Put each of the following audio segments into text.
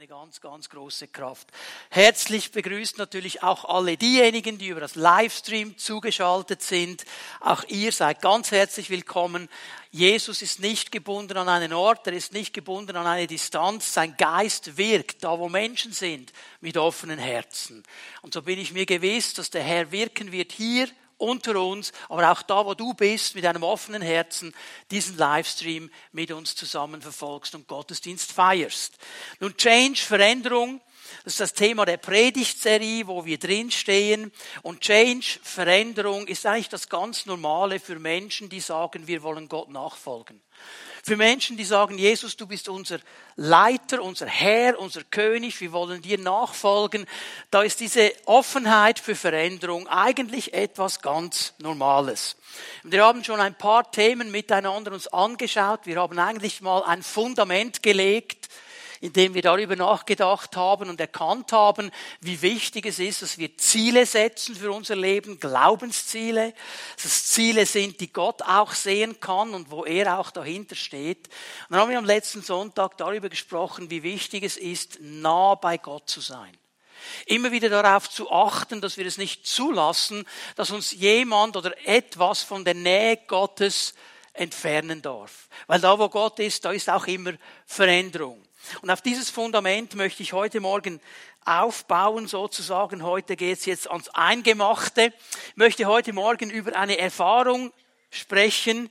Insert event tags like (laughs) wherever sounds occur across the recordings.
eine ganz, ganz große Kraft. Herzlich begrüßt natürlich auch alle diejenigen, die über das Livestream zugeschaltet sind. Auch ihr seid ganz herzlich willkommen. Jesus ist nicht gebunden an einen Ort, er ist nicht gebunden an eine Distanz. Sein Geist wirkt da, wo Menschen sind, mit offenen Herzen. Und so bin ich mir gewiss, dass der Herr wirken wird hier unter uns, aber auch da, wo du bist, mit einem offenen Herzen diesen Livestream mit uns zusammen verfolgst und Gottesdienst feierst. Nun, Change, Veränderung, das ist das Thema der Predigtserie, wo wir drinstehen. Und Change, Veränderung ist eigentlich das ganz Normale für Menschen, die sagen, wir wollen Gott nachfolgen. Für Menschen, die sagen, Jesus, du bist unser Leiter, unser Herr, unser König, wir wollen dir nachfolgen, da ist diese Offenheit für Veränderung eigentlich etwas ganz Normales. Wir haben schon ein paar Themen miteinander uns angeschaut. Wir haben eigentlich mal ein Fundament gelegt indem wir darüber nachgedacht haben und erkannt haben, wie wichtig es ist, dass wir Ziele setzen für unser Leben, Glaubensziele, dass es Ziele sind, die Gott auch sehen kann und wo er auch dahinter steht. Und dann haben wir am letzten Sonntag darüber gesprochen, wie wichtig es ist, nah bei Gott zu sein. Immer wieder darauf zu achten, dass wir es nicht zulassen, dass uns jemand oder etwas von der Nähe Gottes entfernen darf. Weil da, wo Gott ist, da ist auch immer Veränderung. Und auf dieses Fundament möchte ich heute Morgen aufbauen, sozusagen. Heute geht es jetzt ans Eingemachte. Ich möchte heute Morgen über eine Erfahrung sprechen,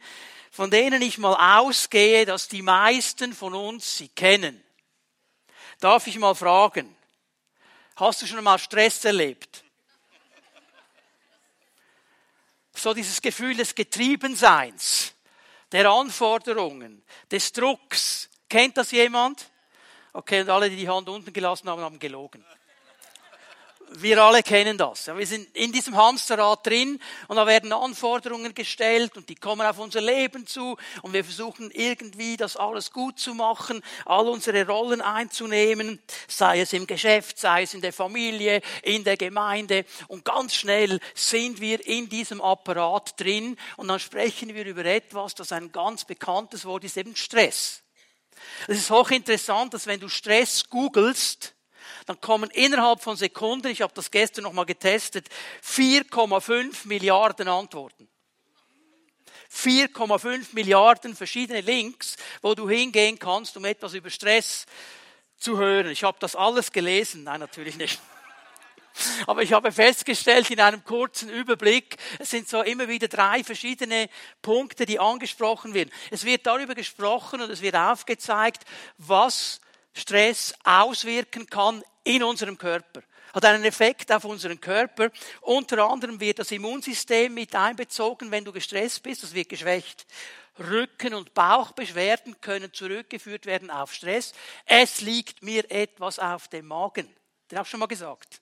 von denen ich mal ausgehe, dass die meisten von uns sie kennen. Darf ich mal fragen, hast du schon mal Stress erlebt? So dieses Gefühl des Getriebenseins, der Anforderungen, des Drucks. Kennt das jemand? Okay, und alle, die die Hand unten gelassen haben, haben gelogen. Wir alle kennen das. Wir sind in diesem Hamsterrad drin und da werden Anforderungen gestellt und die kommen auf unser Leben zu und wir versuchen irgendwie das alles gut zu machen, all unsere Rollen einzunehmen, sei es im Geschäft, sei es in der Familie, in der Gemeinde und ganz schnell sind wir in diesem Apparat drin und dann sprechen wir über etwas, das ein ganz bekanntes Wort ist, eben Stress. Es ist hochinteressant, dass wenn du Stress googelst, dann kommen innerhalb von Sekunden, ich habe das gestern nochmal getestet, 4,5 Milliarden Antworten. 4,5 Milliarden verschiedene Links, wo du hingehen kannst, um etwas über Stress zu hören. Ich habe das alles gelesen. Nein, natürlich nicht. Aber ich habe festgestellt in einem kurzen Überblick, es sind so immer wieder drei verschiedene Punkte, die angesprochen werden. Es wird darüber gesprochen und es wird aufgezeigt, was Stress auswirken kann in unserem Körper. Hat einen Effekt auf unseren Körper. Unter anderem wird das Immunsystem mit einbezogen, wenn du gestresst bist. Das wird geschwächt. Rücken- und Bauchbeschwerden können zurückgeführt werden auf Stress. Es liegt mir etwas auf dem Magen. Den habe ich schon mal gesagt.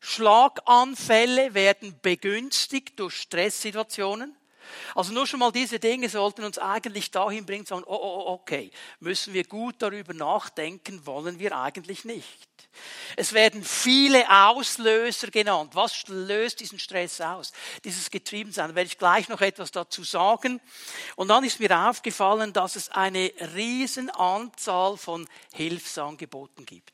Schlaganfälle werden begünstigt durch Stresssituationen. Also nur schon mal diese Dinge sollten uns eigentlich dahin bringen, zu sagen, oh, oh, oh, okay, müssen wir gut darüber nachdenken, wollen wir eigentlich nicht. Es werden viele Auslöser genannt. Was löst diesen Stress aus? Dieses Getriebensein. Da werde ich gleich noch etwas dazu sagen. Und dann ist mir aufgefallen, dass es eine riesen Anzahl von Hilfsangeboten gibt.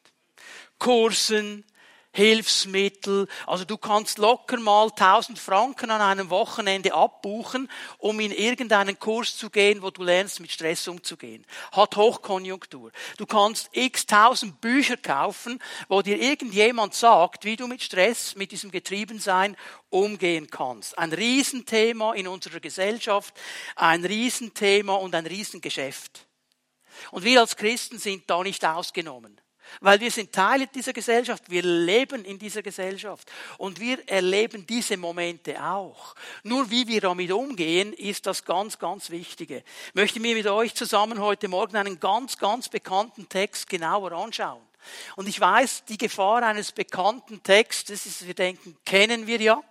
Kursen, Hilfsmittel. Also du kannst locker mal 1000 Franken an einem Wochenende abbuchen, um in irgendeinen Kurs zu gehen, wo du lernst, mit Stress umzugehen. Hat Hochkonjunktur. Du kannst x tausend Bücher kaufen, wo dir irgendjemand sagt, wie du mit Stress, mit diesem Getriebensein umgehen kannst. Ein Riesenthema in unserer Gesellschaft, ein Riesenthema und ein Riesengeschäft. Und wir als Christen sind da nicht ausgenommen. Weil wir sind Teile dieser Gesellschaft, wir leben in dieser Gesellschaft und wir erleben diese Momente auch. Nur wie wir damit umgehen, ist das ganz, ganz Wichtige. Ich möchte mir mit euch zusammen heute Morgen einen ganz, ganz bekannten Text genauer anschauen. Und ich weiß, die Gefahr eines bekannten Textes ist, wir denken, kennen wir ja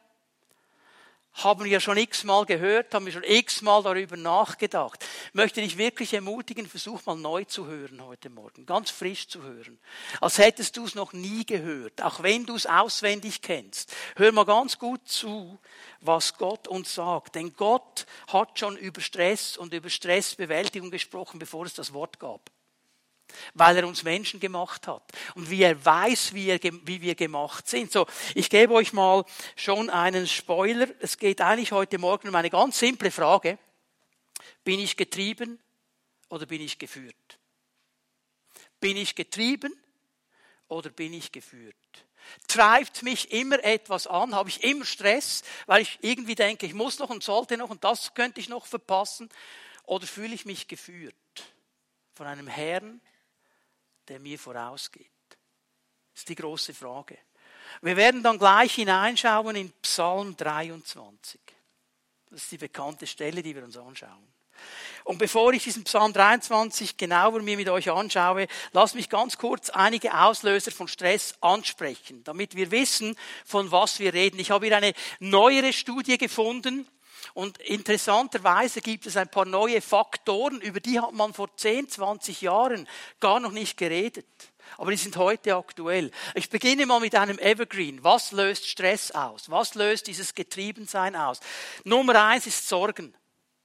haben wir schon x-mal gehört, haben wir schon x-mal darüber nachgedacht. Ich möchte dich wirklich ermutigen, versuch mal neu zu hören heute Morgen, ganz frisch zu hören. Als hättest du es noch nie gehört, auch wenn du es auswendig kennst. Hör mal ganz gut zu, was Gott uns sagt. Denn Gott hat schon über Stress und über Stressbewältigung gesprochen, bevor es das Wort gab. Weil er uns Menschen gemacht hat und wie er weiß, wie, er, wie wir gemacht sind. So, ich gebe euch mal schon einen Spoiler. Es geht eigentlich heute Morgen um eine ganz simple Frage. Bin ich getrieben oder bin ich geführt? Bin ich getrieben oder bin ich geführt? Treibt mich immer etwas an? Habe ich immer Stress, weil ich irgendwie denke, ich muss noch und sollte noch und das könnte ich noch verpassen? Oder fühle ich mich geführt von einem Herrn, der mir vorausgeht? Das ist die große Frage. Wir werden dann gleich hineinschauen in Psalm 23. Das ist die bekannte Stelle, die wir uns anschauen. Und bevor ich diesen Psalm 23 genauer mir mit euch anschaue, lasst mich ganz kurz einige Auslöser von Stress ansprechen, damit wir wissen, von was wir reden. Ich habe hier eine neuere Studie gefunden, und interessanterweise gibt es ein paar neue Faktoren, über die hat man vor 10, 20 Jahren gar noch nicht geredet. Aber die sind heute aktuell. Ich beginne mal mit einem Evergreen. Was löst Stress aus? Was löst dieses Getriebensein aus? Nummer eins ist Sorgen.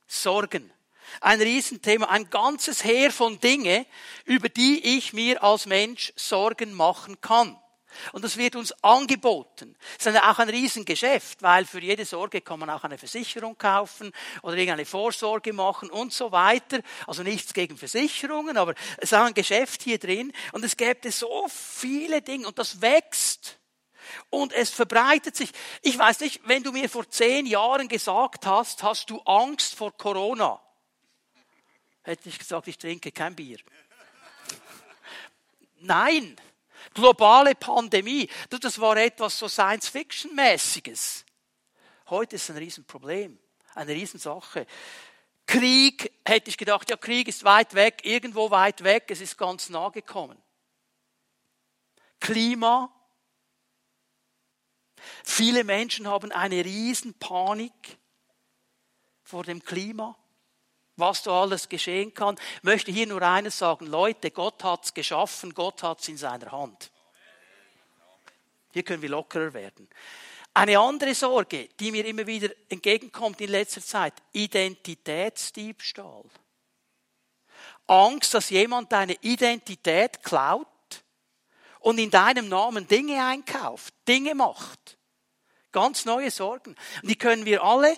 Sorgen. Ein Riesenthema, ein ganzes Heer von Dinge, über die ich mir als Mensch Sorgen machen kann. Und das wird uns angeboten. Das ist auch ein Riesengeschäft, weil für jede Sorge kann man auch eine Versicherung kaufen oder irgendeine Vorsorge machen und so weiter. Also nichts gegen Versicherungen, aber es ist auch ein Geschäft hier drin. Und es gäbe so viele Dinge und das wächst. Und es verbreitet sich. Ich weiß nicht, wenn du mir vor zehn Jahren gesagt hast, hast du Angst vor Corona hätte ich gesagt, ich trinke kein Bier. Nein, globale Pandemie, das war etwas so Science-Fiction-mäßiges. Heute ist es ein Riesenproblem, eine Riesensache. Krieg, hätte ich gedacht, ja, Krieg ist weit weg, irgendwo weit weg, es ist ganz nah gekommen. Klima. Viele Menschen haben eine Riesenpanik vor dem Klima was da alles geschehen kann. Ich möchte hier nur eines sagen, Leute, Gott hat's geschaffen, Gott hat's in seiner Hand. Hier können wir lockerer werden. Eine andere Sorge, die mir immer wieder entgegenkommt in letzter Zeit, Identitätsdiebstahl. Angst, dass jemand deine Identität klaut und in deinem Namen Dinge einkauft, Dinge macht. Ganz neue Sorgen. Und die können wir alle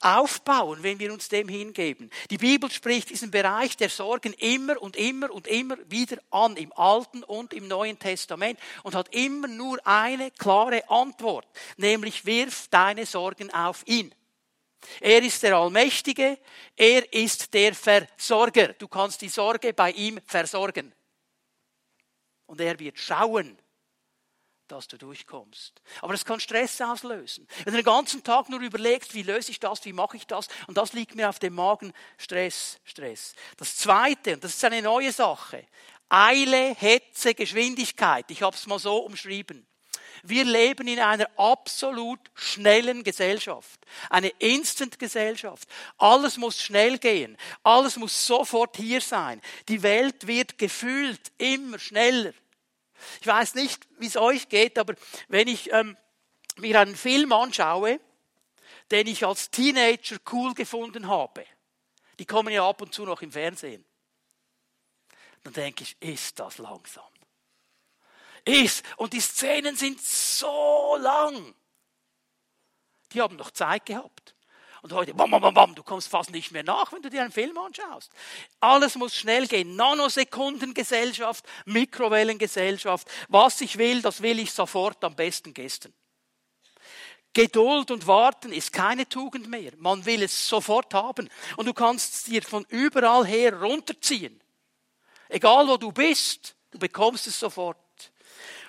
aufbauen, wenn wir uns dem hingeben. Die Bibel spricht diesen Bereich der Sorgen immer und immer und immer wieder an, im Alten und im Neuen Testament und hat immer nur eine klare Antwort, nämlich wirf deine Sorgen auf ihn. Er ist der Allmächtige, er ist der Versorger. Du kannst die Sorge bei ihm versorgen. Und er wird schauen, dass du durchkommst. Aber es kann Stress auslösen. Wenn du den ganzen Tag nur überlegst, wie löse ich das, wie mache ich das, und das liegt mir auf dem Magen, Stress, Stress. Das Zweite, und das ist eine neue Sache, Eile, Hetze, Geschwindigkeit. Ich habe es mal so umschrieben. Wir leben in einer absolut schnellen Gesellschaft. Eine Instant-Gesellschaft. Alles muss schnell gehen. Alles muss sofort hier sein. Die Welt wird gefühlt immer schneller. Ich weiß nicht, wie es euch geht, aber wenn ich ähm, mir einen Film anschaue, den ich als Teenager cool gefunden habe, die kommen ja ab und zu noch im Fernsehen, dann denke ich, ist das langsam. Ist, und die Szenen sind so lang. Die haben noch Zeit gehabt. Und heute, bam, bam, bam, du kommst fast nicht mehr nach, wenn du dir einen Film anschaust. Alles muss schnell gehen. Nanosekundengesellschaft, Mikrowellengesellschaft. Was ich will, das will ich sofort, am besten gestern. Geduld und Warten ist keine Tugend mehr. Man will es sofort haben. Und du kannst es dir von überall her runterziehen. Egal wo du bist, du bekommst es sofort.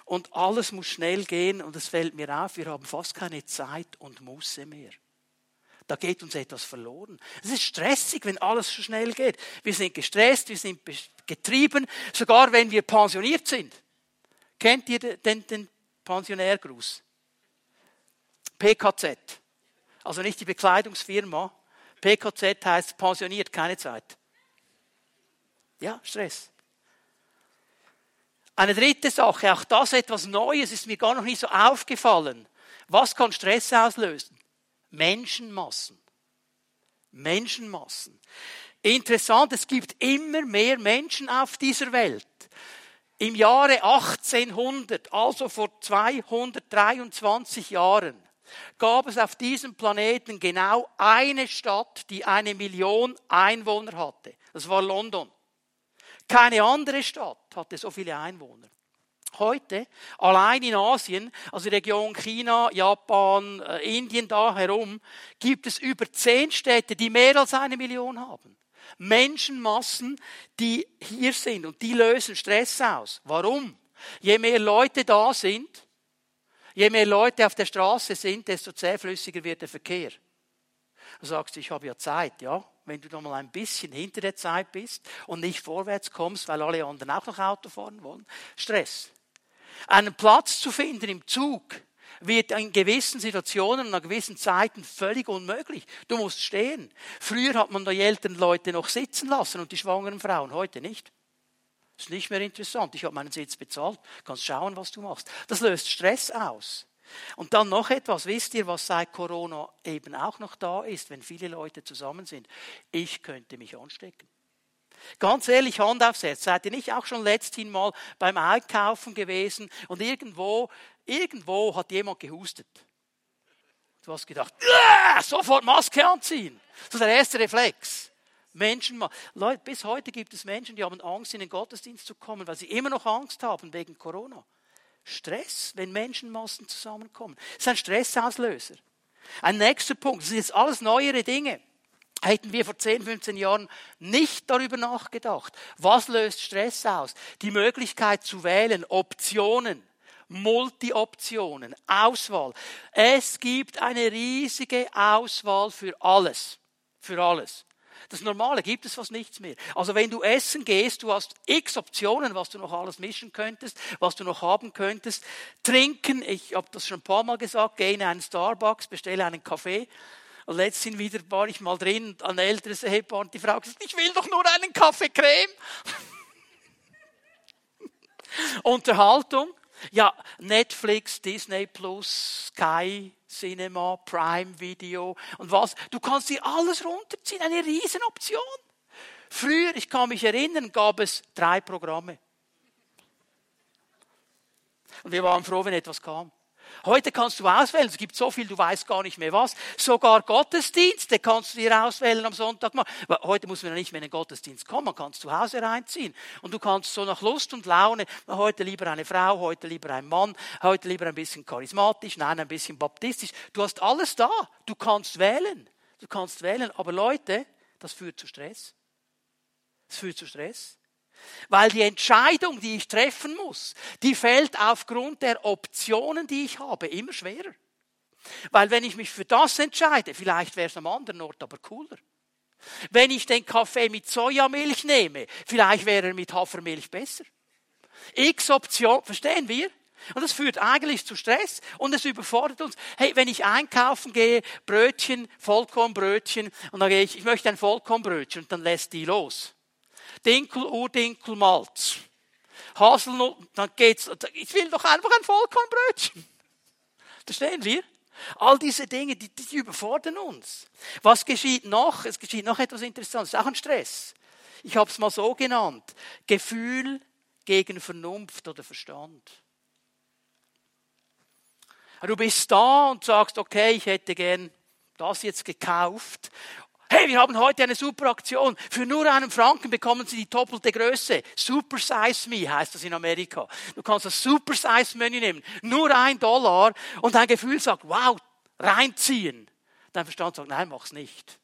Und alles muss schnell gehen und es fällt mir auf, wir haben fast keine Zeit und Muße mehr. Da geht uns etwas verloren. Es ist stressig, wenn alles so schnell geht. Wir sind gestresst, wir sind getrieben, sogar wenn wir pensioniert sind. Kennt ihr den, den Pensionärgruß? PKZ. Also nicht die Bekleidungsfirma. PKZ heißt pensioniert, keine Zeit. Ja, Stress. Eine dritte Sache, auch das etwas Neues, ist mir gar noch nicht so aufgefallen. Was kann Stress auslösen? Menschenmassen. Menschenmassen. Interessant, es gibt immer mehr Menschen auf dieser Welt. Im Jahre 1800, also vor 223 Jahren, gab es auf diesem Planeten genau eine Stadt, die eine Million Einwohner hatte. Das war London. Keine andere Stadt hatte so viele Einwohner. Heute, allein in Asien, also Region China, Japan, äh, Indien da herum, gibt es über zehn Städte, die mehr als eine Million haben. Menschenmassen, die hier sind und die lösen Stress aus. Warum? Je mehr Leute da sind, je mehr Leute auf der Straße sind, desto zähflüssiger wird der Verkehr. Du sagst, ich habe ja Zeit, ja. Wenn du noch mal ein bisschen hinter der Zeit bist und nicht vorwärts kommst, weil alle anderen auch noch Auto fahren wollen, Stress. Einen Platz zu finden im Zug wird in gewissen Situationen und an gewissen Zeiten völlig unmöglich. Du musst stehen. Früher hat man die älteren Leute noch sitzen lassen und die schwangeren Frauen, heute nicht. Das ist nicht mehr interessant. Ich habe meinen Sitz bezahlt. Kannst schauen, was du machst. Das löst Stress aus. Und dann noch etwas, wisst ihr, was seit Corona eben auch noch da ist, wenn viele Leute zusammen sind? Ich könnte mich anstecken. Ganz ehrlich, Hand aufs Herz, seid ihr nicht auch schon letzthin mal beim Einkaufen gewesen und irgendwo, irgendwo hat jemand gehustet? Du hast gedacht, sofort Maske anziehen. Das ist der erste Reflex. Menschen, Leute, bis heute gibt es Menschen, die haben Angst, in den Gottesdienst zu kommen, weil sie immer noch Angst haben wegen Corona. Stress, wenn Menschenmassen zusammenkommen. Das ist ein Stressauslöser. Ein nächster Punkt, das sind jetzt alles neuere Dinge. Hätten wir vor 10, 15 Jahren nicht darüber nachgedacht. Was löst Stress aus? Die Möglichkeit zu wählen, Optionen, Multi-Optionen, Auswahl. Es gibt eine riesige Auswahl für alles. Für alles. Das Normale gibt es fast nichts mehr. Also wenn du essen gehst, du hast x Optionen, was du noch alles mischen könntest, was du noch haben könntest. Trinken, ich habe das schon ein paar Mal gesagt, geh in einen Starbucks, bestelle einen Kaffee. Und letztens wieder war ich mal drin, ein älteres Ehepaar, und die Frau gesagt, ich will doch nur einen Kaffee Creme. (laughs) Unterhaltung. Ja, Netflix, Disney Plus, Sky, Cinema, Prime Video und was. Du kannst dir alles runterziehen. Eine Riesenoption. Früher, ich kann mich erinnern, gab es drei Programme. Und wir waren froh, wenn etwas kam. Heute kannst du auswählen, es gibt so viel, du weißt gar nicht mehr was. Sogar Gottesdienste kannst du dir auswählen am Sonntag. Heute muss man ja nicht mehr in den Gottesdienst kommen, man kann zu Hause reinziehen. Und du kannst so nach Lust und Laune, heute lieber eine Frau, heute lieber ein Mann, heute lieber ein bisschen charismatisch, nein, ein bisschen baptistisch. Du hast alles da, du kannst wählen. Du kannst wählen, aber Leute, das führt zu Stress. Das führt zu Stress. Weil die Entscheidung, die ich treffen muss, die fällt aufgrund der Optionen, die ich habe, immer schwerer. Weil wenn ich mich für das entscheide, vielleicht wäre es am anderen Ort aber cooler. Wenn ich den Kaffee mit Sojamilch nehme, vielleicht wäre er mit Hafermilch besser. X Option, verstehen wir? Und das führt eigentlich zu Stress und es überfordert uns. Hey, wenn ich einkaufen gehe, Brötchen, Vollkornbrötchen, und dann gehe ich, ich möchte ein Vollkornbrötchen und dann lässt die los. Dinkel, Urdinkel, Malz. Haselnut, dann geht's, ich will doch einfach ein Vollkornbrötchen. Verstehen wir? All diese Dinge, die, die überfordern uns. Was geschieht noch? Es geschieht noch etwas Interessantes, auch ein Stress. Ich habe es mal so genannt. Gefühl gegen Vernunft oder Verstand. Du bist da und sagst, okay, ich hätte gern das jetzt gekauft Hey, wir haben heute eine super Aktion. Für nur einen Franken bekommen Sie die doppelte Größe. Super Size Me heißt das in Amerika. Du kannst das Super Size Menü nehmen. Nur ein Dollar. Und dein Gefühl sagt, wow, reinziehen. Dein Verstand sagt, nein, mach's nicht.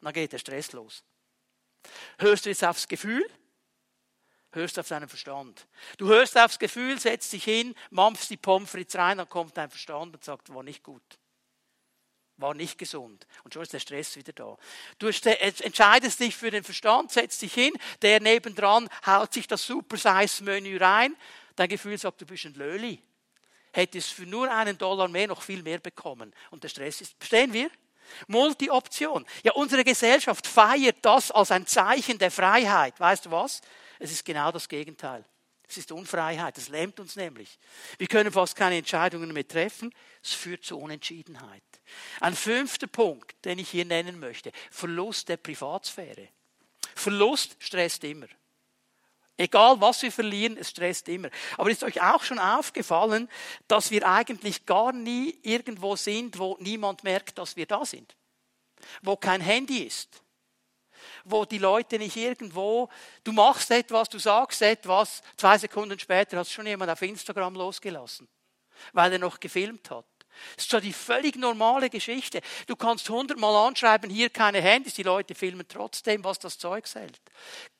Und dann geht der Stress los. Hörst du jetzt aufs Gefühl? Hörst auf deinen Verstand. Du hörst aufs Gefühl, setzt dich hin, mampfst die Pommes frites rein, dann kommt dein Verstand und sagt, war nicht gut war nicht gesund. Und schon ist der Stress wieder da. Du entscheidest dich für den Verstand, setzt dich hin, der nebendran haut sich das Super-Size-Menü rein. Dein Gefühl sagt, du bist ein Löli. Hättest für nur einen Dollar mehr noch viel mehr bekommen. Und der Stress ist, verstehen wir? Multi-Option. Ja, unsere Gesellschaft feiert das als ein Zeichen der Freiheit. Weißt du was? Es ist genau das Gegenteil. Das ist Unfreiheit, das lähmt uns nämlich. Wir können fast keine Entscheidungen mehr treffen, es führt zu Unentschiedenheit. Ein fünfter Punkt, den ich hier nennen möchte, Verlust der Privatsphäre. Verlust stresst immer. Egal was wir verlieren, es stresst immer. Aber ist euch auch schon aufgefallen, dass wir eigentlich gar nie irgendwo sind, wo niemand merkt, dass wir da sind? Wo kein Handy ist? Wo die Leute nicht irgendwo, du machst etwas, du sagst etwas, zwei Sekunden später hast schon jemand auf Instagram losgelassen, weil er noch gefilmt hat. Das ist so die völlig normale Geschichte. Du kannst hundertmal anschreiben, hier keine Handys, die Leute filmen trotzdem, was das Zeug hält.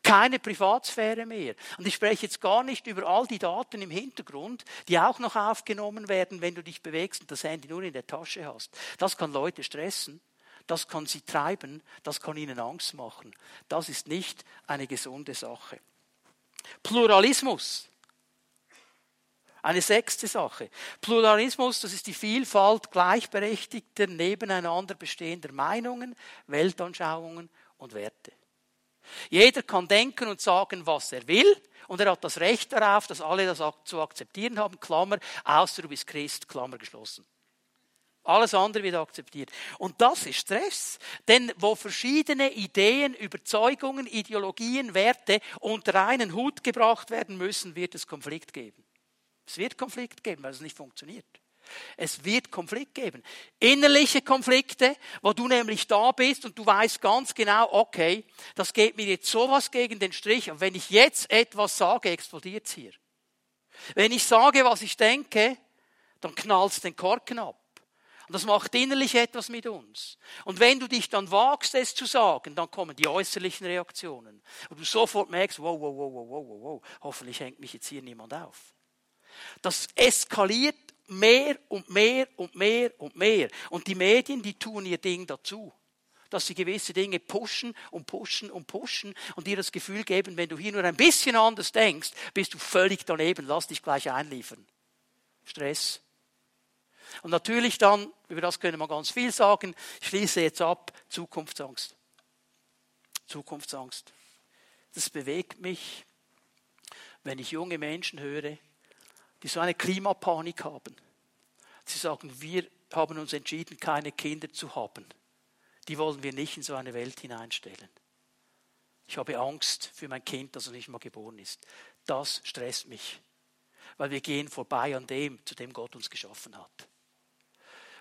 Keine Privatsphäre mehr. Und ich spreche jetzt gar nicht über all die Daten im Hintergrund, die auch noch aufgenommen werden, wenn du dich bewegst und das Handy nur in der Tasche hast. Das kann Leute stressen. Das kann sie treiben, das kann ihnen Angst machen. Das ist nicht eine gesunde Sache. Pluralismus. Eine sechste Sache. Pluralismus, das ist die Vielfalt gleichberechtigter, nebeneinander bestehender Meinungen, Weltanschauungen und Werte. Jeder kann denken und sagen, was er will, und er hat das Recht darauf, dass alle das zu akzeptieren haben, Klammer, außer du bist Christ, Klammer geschlossen. Alles andere wird akzeptiert. Und das ist Stress. Denn wo verschiedene Ideen, Überzeugungen, Ideologien, Werte unter einen Hut gebracht werden müssen, wird es Konflikt geben. Es wird Konflikt geben, weil es nicht funktioniert. Es wird Konflikt geben. Innerliche Konflikte, wo du nämlich da bist und du weißt ganz genau, okay, das geht mir jetzt sowas gegen den Strich. Und wenn ich jetzt etwas sage, explodiert es hier. Wenn ich sage, was ich denke, dann knallt den Korken ab. Und das macht innerlich etwas mit uns. Und wenn du dich dann wagst, es zu sagen, dann kommen die äußerlichen Reaktionen. Und du sofort merkst, wow, wow, wow, wow, wow, wow, hoffentlich hängt mich jetzt hier niemand auf. Das eskaliert mehr und mehr und mehr und mehr. Und die Medien, die tun ihr Ding dazu. Dass sie gewisse Dinge pushen und pushen und pushen und dir das Gefühl geben, wenn du hier nur ein bisschen anders denkst, bist du völlig daneben, lass dich gleich einliefern. Stress. Und natürlich dann, über das können wir ganz viel sagen, ich schließe jetzt ab, Zukunftsangst. Zukunftsangst. Das bewegt mich, wenn ich junge Menschen höre, die so eine Klimapanik haben. Sie sagen, wir haben uns entschieden, keine Kinder zu haben. Die wollen wir nicht in so eine Welt hineinstellen. Ich habe Angst für mein Kind, das noch nicht mal geboren ist. Das stresst mich, weil wir gehen vorbei an dem, zu dem Gott uns geschaffen hat.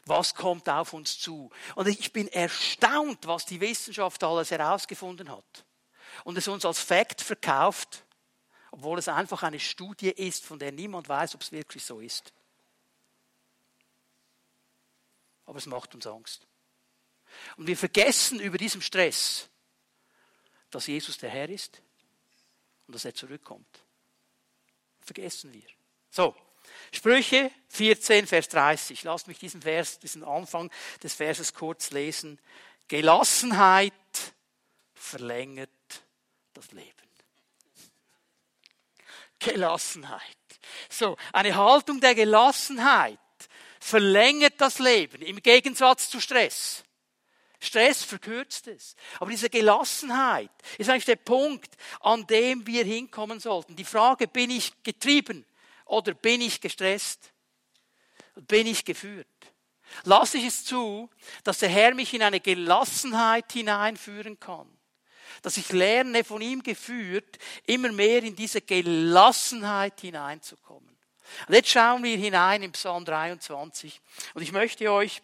Was kommt auf uns zu? Und ich bin erstaunt, was die Wissenschaft alles herausgefunden hat. Und es uns als Fakt verkauft, obwohl es einfach eine Studie ist, von der niemand weiß, ob es wirklich so ist. Aber es macht uns Angst. Und wir vergessen über diesem Stress, dass Jesus der Herr ist und dass er zurückkommt. Vergessen wir. So, Sprüche 14, Vers 30. Lasst mich diesen Vers, diesen Anfang des Verses kurz lesen. Gelassenheit verlängert das Leben. Gelassenheit. So, eine Haltung der Gelassenheit verlängert das Leben im Gegensatz zu Stress. Stress verkürzt es. Aber diese Gelassenheit ist eigentlich der Punkt, an dem wir hinkommen sollten. Die Frage, bin ich getrieben oder bin ich gestresst? Bin ich geführt? Lasse ich es zu, dass der Herr mich in eine Gelassenheit hineinführen kann? dass ich lerne, von ihm geführt, immer mehr in diese Gelassenheit hineinzukommen. Und jetzt schauen wir hinein im Psalm 23. Und ich möchte euch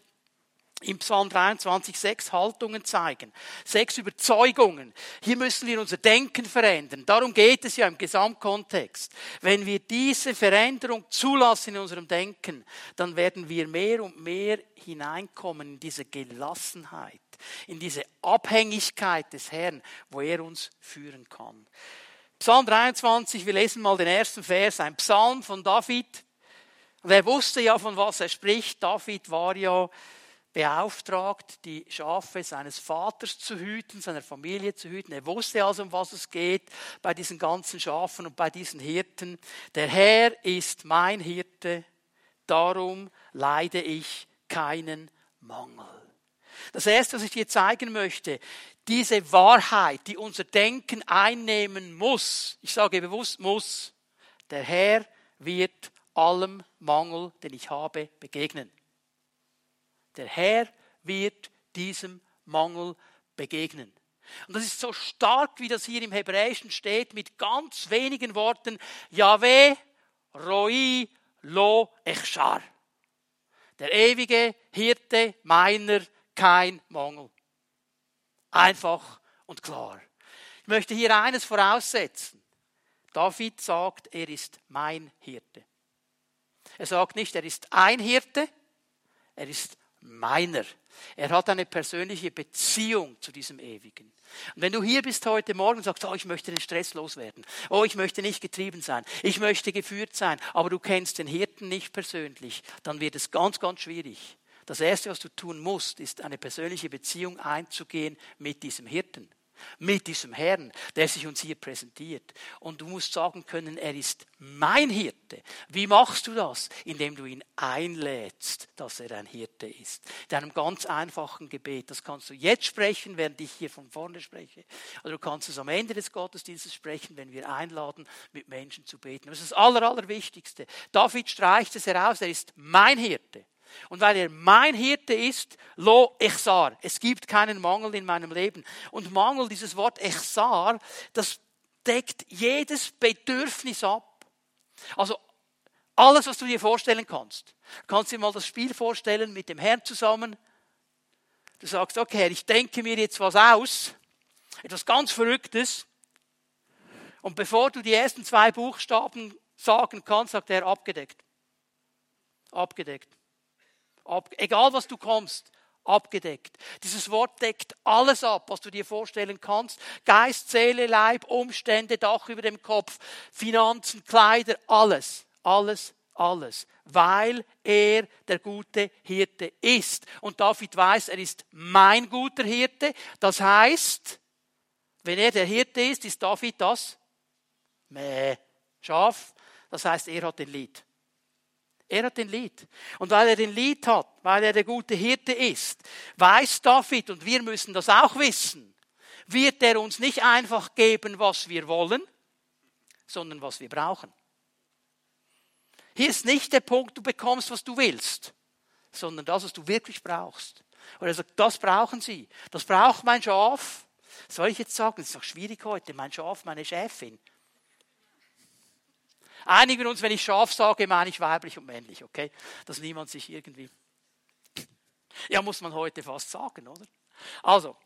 im Psalm 23 sechs Haltungen zeigen, sechs Überzeugungen. Hier müssen wir unser Denken verändern. Darum geht es ja im Gesamtkontext. Wenn wir diese Veränderung zulassen in unserem Denken, dann werden wir mehr und mehr hineinkommen in diese Gelassenheit, in diese Abhängigkeit des Herrn, wo er uns führen kann. Psalm 23, wir lesen mal den ersten Vers, ein Psalm von David. Und er wusste ja, von was er spricht. David war ja beauftragt, die Schafe seines Vaters zu hüten, seiner Familie zu hüten. Er wusste also, um was es geht bei diesen ganzen Schafen und bei diesen Hirten. Der Herr ist mein Hirte, darum leide ich keinen Mangel. Das Erste, was ich dir zeigen möchte, diese Wahrheit, die unser Denken einnehmen muss, ich sage bewusst muss, Der Herr wird allem Mangel, den ich habe, begegnen. Der Herr wird diesem Mangel begegnen. Und das ist so stark, wie das hier im Hebräischen steht, mit ganz wenigen Worten. Yahweh, Roi, Lo, Echshar. Der ewige Hirte meiner, kein Mangel. Einfach und klar. Ich möchte hier eines voraussetzen. David sagt, er ist mein Hirte. Er sagt nicht, er ist ein Hirte, er ist meiner. Er hat eine persönliche Beziehung zu diesem Ewigen. Und wenn du hier bist heute Morgen und sagst, oh, ich möchte den Stress loswerden, oh, ich möchte nicht getrieben sein, ich möchte geführt sein, aber du kennst den Hirten nicht persönlich, dann wird es ganz, ganz schwierig. Das Erste, was du tun musst, ist eine persönliche Beziehung einzugehen mit diesem Hirten mit diesem Herrn, der sich uns hier präsentiert. Und du musst sagen können, er ist mein Hirte. Wie machst du das? Indem du ihn einlädst, dass er ein Hirte ist. In einem ganz einfachen Gebet. Das kannst du jetzt sprechen, während ich hier von vorne spreche. Oder du kannst es am Ende des Gottesdienstes sprechen, wenn wir einladen, mit Menschen zu beten. Das ist das Aller, Allerwichtigste. David streicht es heraus, er ist mein Hirte. Und weil er mein Hirte ist, lo echsar. Es gibt keinen Mangel in meinem Leben. Und Mangel, dieses Wort echsar, das deckt jedes Bedürfnis ab. Also alles, was du dir vorstellen kannst. Du kannst dir mal das Spiel vorstellen mit dem Herrn zusammen. Du sagst, okay, Herr, ich denke mir jetzt was aus, etwas ganz Verrücktes. Und bevor du die ersten zwei Buchstaben sagen kannst, sagt er abgedeckt. Abgedeckt. Ab, egal was du kommst, abgedeckt. Dieses Wort deckt alles ab, was du dir vorstellen kannst. Geist, Seele, Leib, Umstände, Dach über dem Kopf, Finanzen, Kleider, alles, alles, alles. Weil er der gute Hirte ist. Und David weiß, er ist mein guter Hirte. Das heißt, wenn er der Hirte ist, ist David das Mäh, Schaf. Das heißt, er hat den Lied. Er hat den Lied. Und weil er den Lied hat, weil er der gute Hirte ist, weiß David, und wir müssen das auch wissen, wird er uns nicht einfach geben, was wir wollen, sondern was wir brauchen. Hier ist nicht der Punkt, du bekommst, was du willst, sondern das, was du wirklich brauchst. Und er sagt, das brauchen sie. Das braucht mein Schaf. soll ich jetzt sagen? Das ist doch schwierig heute. Mein Schaf, meine Chefin. Einigen uns, wenn ich Schaf sage, meine ich weiblich und männlich, okay? Dass niemand sich irgendwie. Ja, muss man heute fast sagen, oder? Also,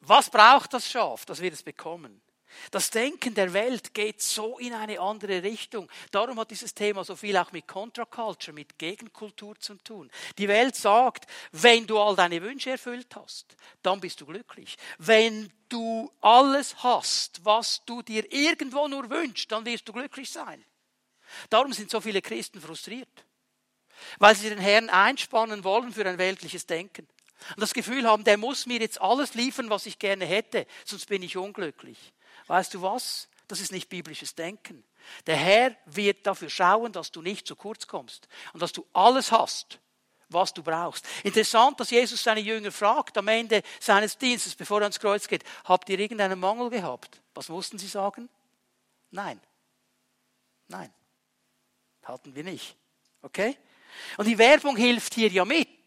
was braucht das Schaf, dass wir das bekommen? Das Denken der Welt geht so in eine andere Richtung. Darum hat dieses Thema so viel auch mit Contra-Culture, mit Gegenkultur zu tun. Die Welt sagt, wenn du all deine Wünsche erfüllt hast, dann bist du glücklich. Wenn du alles hast, was du dir irgendwo nur wünschst, dann wirst du glücklich sein. Darum sind so viele Christen frustriert, weil sie den Herrn einspannen wollen für ein weltliches Denken. Und das Gefühl haben, der muss mir jetzt alles liefern, was ich gerne hätte, sonst bin ich unglücklich. Weißt du was? Das ist nicht biblisches Denken. Der Herr wird dafür schauen, dass du nicht zu kurz kommst und dass du alles hast, was du brauchst. Interessant, dass Jesus seine Jünger fragt am Ende seines Dienstes, bevor er ans Kreuz geht, habt ihr irgendeinen Mangel gehabt? Was mussten sie sagen? Nein. Nein. Hatten wir nicht. Okay? Und die Werbung hilft hier ja mit.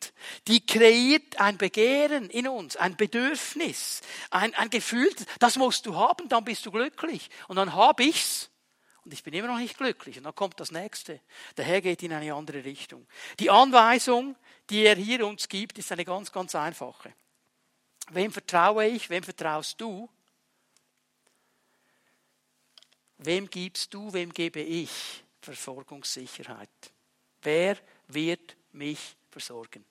Die kreiert ein Begehren in uns, ein Bedürfnis, ein, ein Gefühl, das musst du haben, dann bist du glücklich. Und dann habe ich's und ich bin immer noch nicht glücklich. Und dann kommt das nächste. Der Herr geht in eine andere Richtung. Die Anweisung, die er hier uns gibt, ist eine ganz, ganz einfache. Wem vertraue ich? Wem vertraust du? Wem gibst du? Wem gebe ich Versorgungssicherheit? Wer wird mich versorgen.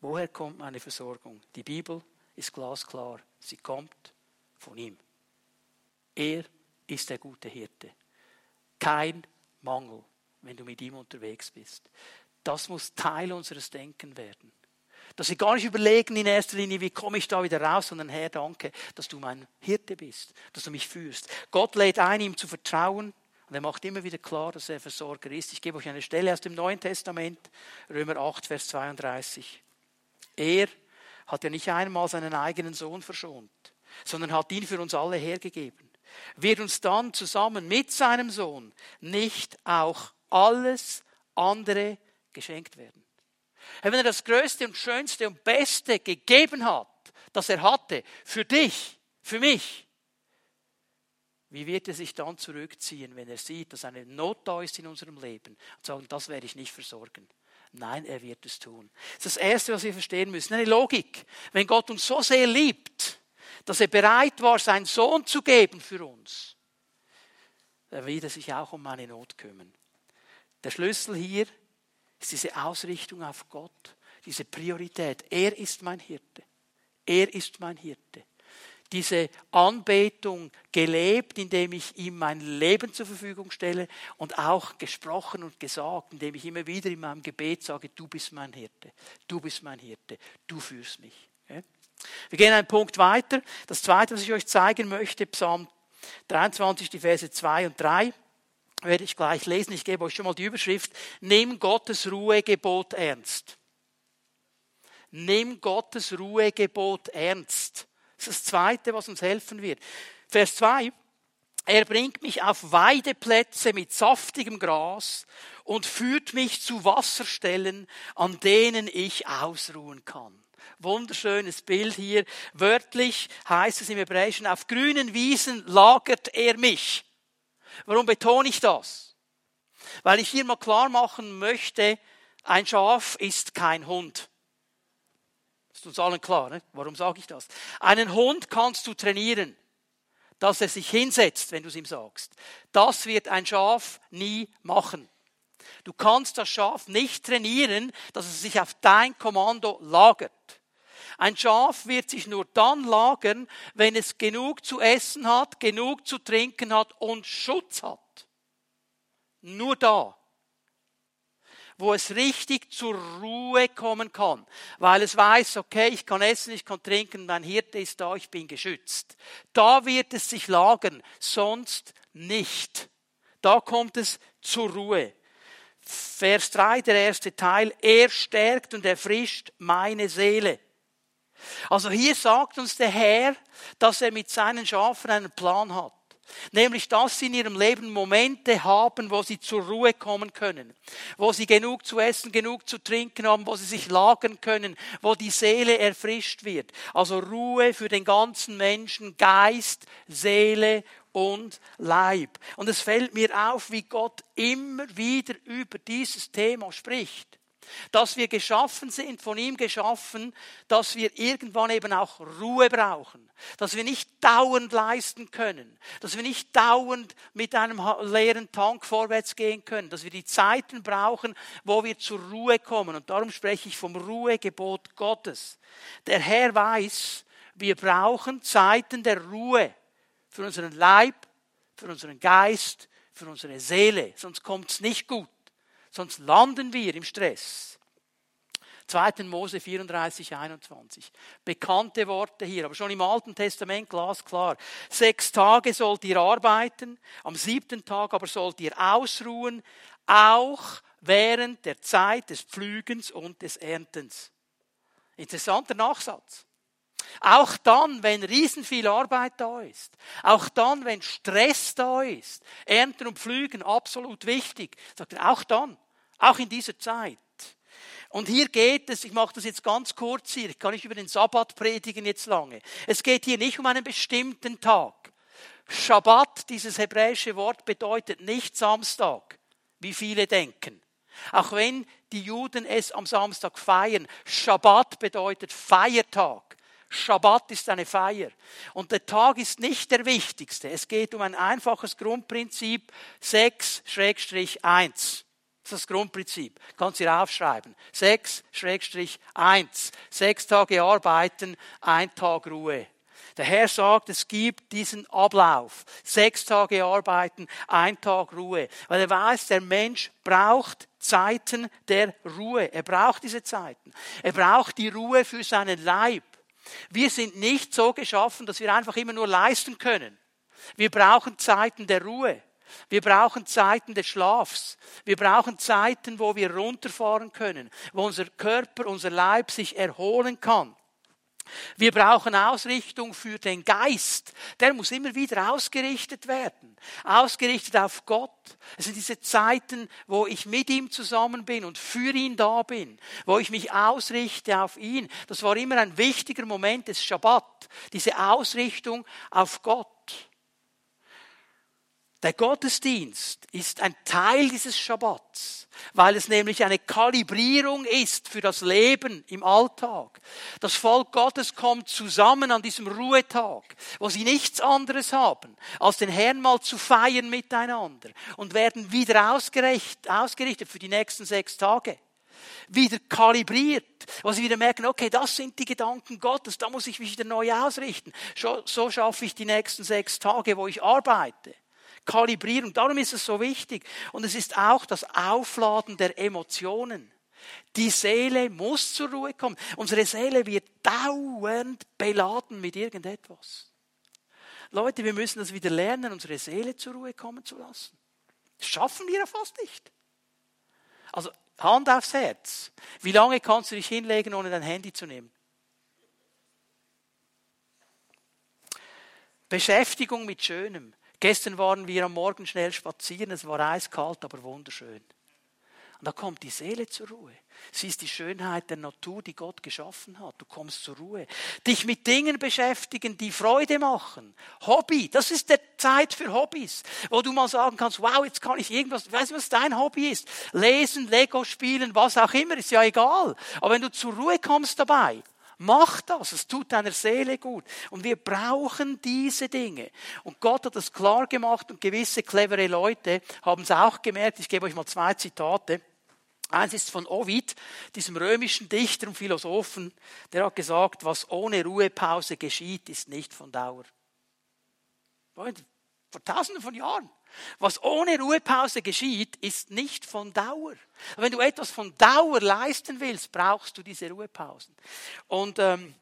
Woher kommt meine Versorgung? Die Bibel ist glasklar. Sie kommt von ihm. Er ist der gute Hirte. Kein Mangel, wenn du mit ihm unterwegs bist. Das muss Teil unseres Denken werden. Dass wir gar nicht überlegen in erster Linie, wie komme ich da wieder raus, sondern Herr, danke, dass du mein Hirte bist, dass du mich führst. Gott lädt ein, ihm zu vertrauen, und er macht immer wieder klar, dass er Versorger ist. Ich gebe euch eine Stelle aus dem Neuen Testament, Römer 8, Vers 32. Er hat ja nicht einmal seinen eigenen Sohn verschont, sondern hat ihn für uns alle hergegeben. wird uns dann zusammen mit seinem Sohn nicht auch alles andere geschenkt werden. Wenn er das Größte und Schönste und Beste gegeben hat, das er hatte, für dich, für mich, wie wird er sich dann zurückziehen, wenn er sieht, dass eine Not da ist in unserem Leben und sagen, das werde ich nicht versorgen? Nein, er wird es tun. Das ist das Erste, was wir verstehen müssen. Eine Logik. Wenn Gott uns so sehr liebt, dass er bereit war, seinen Sohn zu geben für uns, dann wird er sich auch um meine Not kümmern. Der Schlüssel hier ist diese Ausrichtung auf Gott, diese Priorität. Er ist mein Hirte. Er ist mein Hirte. Diese Anbetung gelebt, indem ich ihm mein Leben zur Verfügung stelle und auch gesprochen und gesagt, indem ich immer wieder in meinem Gebet sage, du bist mein Hirte, du bist mein Hirte, du führst mich. Wir gehen einen Punkt weiter. Das zweite, was ich euch zeigen möchte, Psalm 23, die Verse 2 und 3 werde ich gleich lesen. Ich gebe euch schon mal die Überschrift. Nimm Gottes Ruhegebot ernst. Nimm Gottes Ruhegebot ernst. Das ist das Zweite, was uns helfen wird. Vers 2. Er bringt mich auf Weideplätze mit saftigem Gras und führt mich zu Wasserstellen, an denen ich ausruhen kann. Wunderschönes Bild hier. Wörtlich heißt es im Hebräischen, auf grünen Wiesen lagert er mich. Warum betone ich das? Weil ich hier mal klar machen möchte, ein Schaf ist kein Hund. Ist uns allen klar. Ne? Warum sage ich das? Einen Hund kannst du trainieren, dass er sich hinsetzt, wenn du es ihm sagst. Das wird ein Schaf nie machen. Du kannst das Schaf nicht trainieren, dass es sich auf dein Kommando lagert. Ein Schaf wird sich nur dann lagern, wenn es genug zu essen hat, genug zu trinken hat und Schutz hat. Nur da wo es richtig zur Ruhe kommen kann, weil es weiß, okay, ich kann essen, ich kann trinken, mein Hirte ist da, ich bin geschützt. Da wird es sich lagern, sonst nicht. Da kommt es zur Ruhe. Vers 3, der erste Teil, er stärkt und erfrischt meine Seele. Also hier sagt uns der Herr, dass er mit seinen Schafen einen Plan hat. Nämlich, dass sie in ihrem Leben Momente haben, wo sie zur Ruhe kommen können, wo sie genug zu essen, genug zu trinken haben, wo sie sich lagern können, wo die Seele erfrischt wird. Also Ruhe für den ganzen Menschen, Geist, Seele und Leib. Und es fällt mir auf, wie Gott immer wieder über dieses Thema spricht dass wir geschaffen sind, von ihm geschaffen, dass wir irgendwann eben auch Ruhe brauchen, dass wir nicht dauernd leisten können, dass wir nicht dauernd mit einem leeren Tank vorwärts gehen können, dass wir die Zeiten brauchen, wo wir zur Ruhe kommen. Und darum spreche ich vom Ruhegebot Gottes. Der Herr weiß, wir brauchen Zeiten der Ruhe für unseren Leib, für unseren Geist, für unsere Seele, sonst kommt es nicht gut sonst landen wir im Stress. 2. Mose 34, 21. Bekannte Worte hier, aber schon im Alten Testament glasklar. Sechs Tage sollt ihr arbeiten, am siebten Tag aber sollt ihr ausruhen, auch während der Zeit des Pflügens und des Erntens. Interessanter Nachsatz. Auch dann, wenn riesen viel Arbeit da ist, auch dann, wenn Stress da ist, Ernten und Pflügen absolut wichtig, sagt er, auch dann, auch in dieser Zeit. Und hier geht es, ich mache das jetzt ganz kurz hier, ich kann nicht über den Sabbat predigen jetzt lange. Es geht hier nicht um einen bestimmten Tag. Schabbat, dieses hebräische Wort, bedeutet nicht Samstag, wie viele denken. Auch wenn die Juden es am Samstag feiern. Schabbat bedeutet Feiertag. Schabbat ist eine Feier. Und der Tag ist nicht der wichtigste. Es geht um ein einfaches Grundprinzip 6-1. Das ist das Grundprinzip. Kannst hier aufschreiben. 6-1. Sechs Tage arbeiten, ein Tag Ruhe. Der Herr sagt, es gibt diesen Ablauf. Sechs Tage arbeiten, ein Tag Ruhe. Weil er weiß, der Mensch braucht Zeiten der Ruhe. Er braucht diese Zeiten. Er braucht die Ruhe für seinen Leib. Wir sind nicht so geschaffen, dass wir einfach immer nur leisten können. Wir brauchen Zeiten der Ruhe. Wir brauchen Zeiten des Schlafs. Wir brauchen Zeiten, wo wir runterfahren können, wo unser Körper, unser Leib sich erholen kann. Wir brauchen Ausrichtung für den Geist. Der muss immer wieder ausgerichtet werden. Ausgerichtet auf Gott. Es sind diese Zeiten, wo ich mit ihm zusammen bin und für ihn da bin. Wo ich mich ausrichte auf ihn. Das war immer ein wichtiger Moment des Schabbat. Diese Ausrichtung auf Gott. Der Gottesdienst ist ein Teil dieses Schabbats, weil es nämlich eine Kalibrierung ist für das Leben im Alltag. Das Volk Gottes kommt zusammen an diesem Ruhetag, wo sie nichts anderes haben, als den Herrn mal zu feiern miteinander und werden wieder ausgerichtet für die nächsten sechs Tage wieder kalibriert, wo sie wieder merken, okay, das sind die Gedanken Gottes, da muss ich mich wieder neu ausrichten. So schaffe ich die nächsten sechs Tage, wo ich arbeite. Kalibrierung. Darum ist es so wichtig. Und es ist auch das Aufladen der Emotionen. Die Seele muss zur Ruhe kommen. Unsere Seele wird dauernd beladen mit irgendetwas. Leute, wir müssen das wieder lernen, unsere Seele zur Ruhe kommen zu lassen. Das schaffen wir ja fast nicht. Also Hand aufs Herz. Wie lange kannst du dich hinlegen, ohne dein Handy zu nehmen? Beschäftigung mit Schönem. Gestern waren wir am Morgen schnell spazieren, es war eiskalt, aber wunderschön. Und da kommt die Seele zur Ruhe. Sie ist die Schönheit der Natur, die Gott geschaffen hat. Du kommst zur Ruhe. Dich mit Dingen beschäftigen, die Freude machen. Hobby, das ist der Zeit für Hobbys, wo du mal sagen kannst, wow, jetzt kann ich irgendwas, weißt du, was dein Hobby ist? Lesen, Lego spielen, was auch immer, ist ja egal. Aber wenn du zur Ruhe kommst dabei, Mach das, es tut deiner Seele gut. Und wir brauchen diese Dinge. Und Gott hat das klar gemacht und gewisse clevere Leute haben es auch gemerkt. Ich gebe euch mal zwei Zitate. Eins ist von Ovid, diesem römischen Dichter und Philosophen, der hat gesagt, was ohne Ruhepause geschieht, ist nicht von Dauer. Vor tausenden von Jahren. Was ohne Ruhepause geschieht, ist nicht von Dauer. Wenn du etwas von Dauer leisten willst, brauchst du diese Ruhepausen. Und ähm,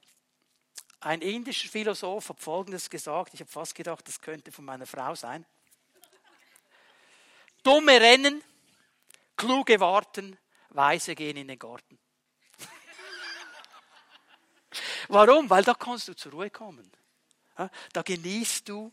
ein indischer Philosoph hat Folgendes gesagt. Ich habe fast gedacht, das könnte von meiner Frau sein. Dumme rennen, kluge warten, weise gehen in den Garten. (laughs) Warum? Weil da kannst du zur Ruhe kommen. Da genießt du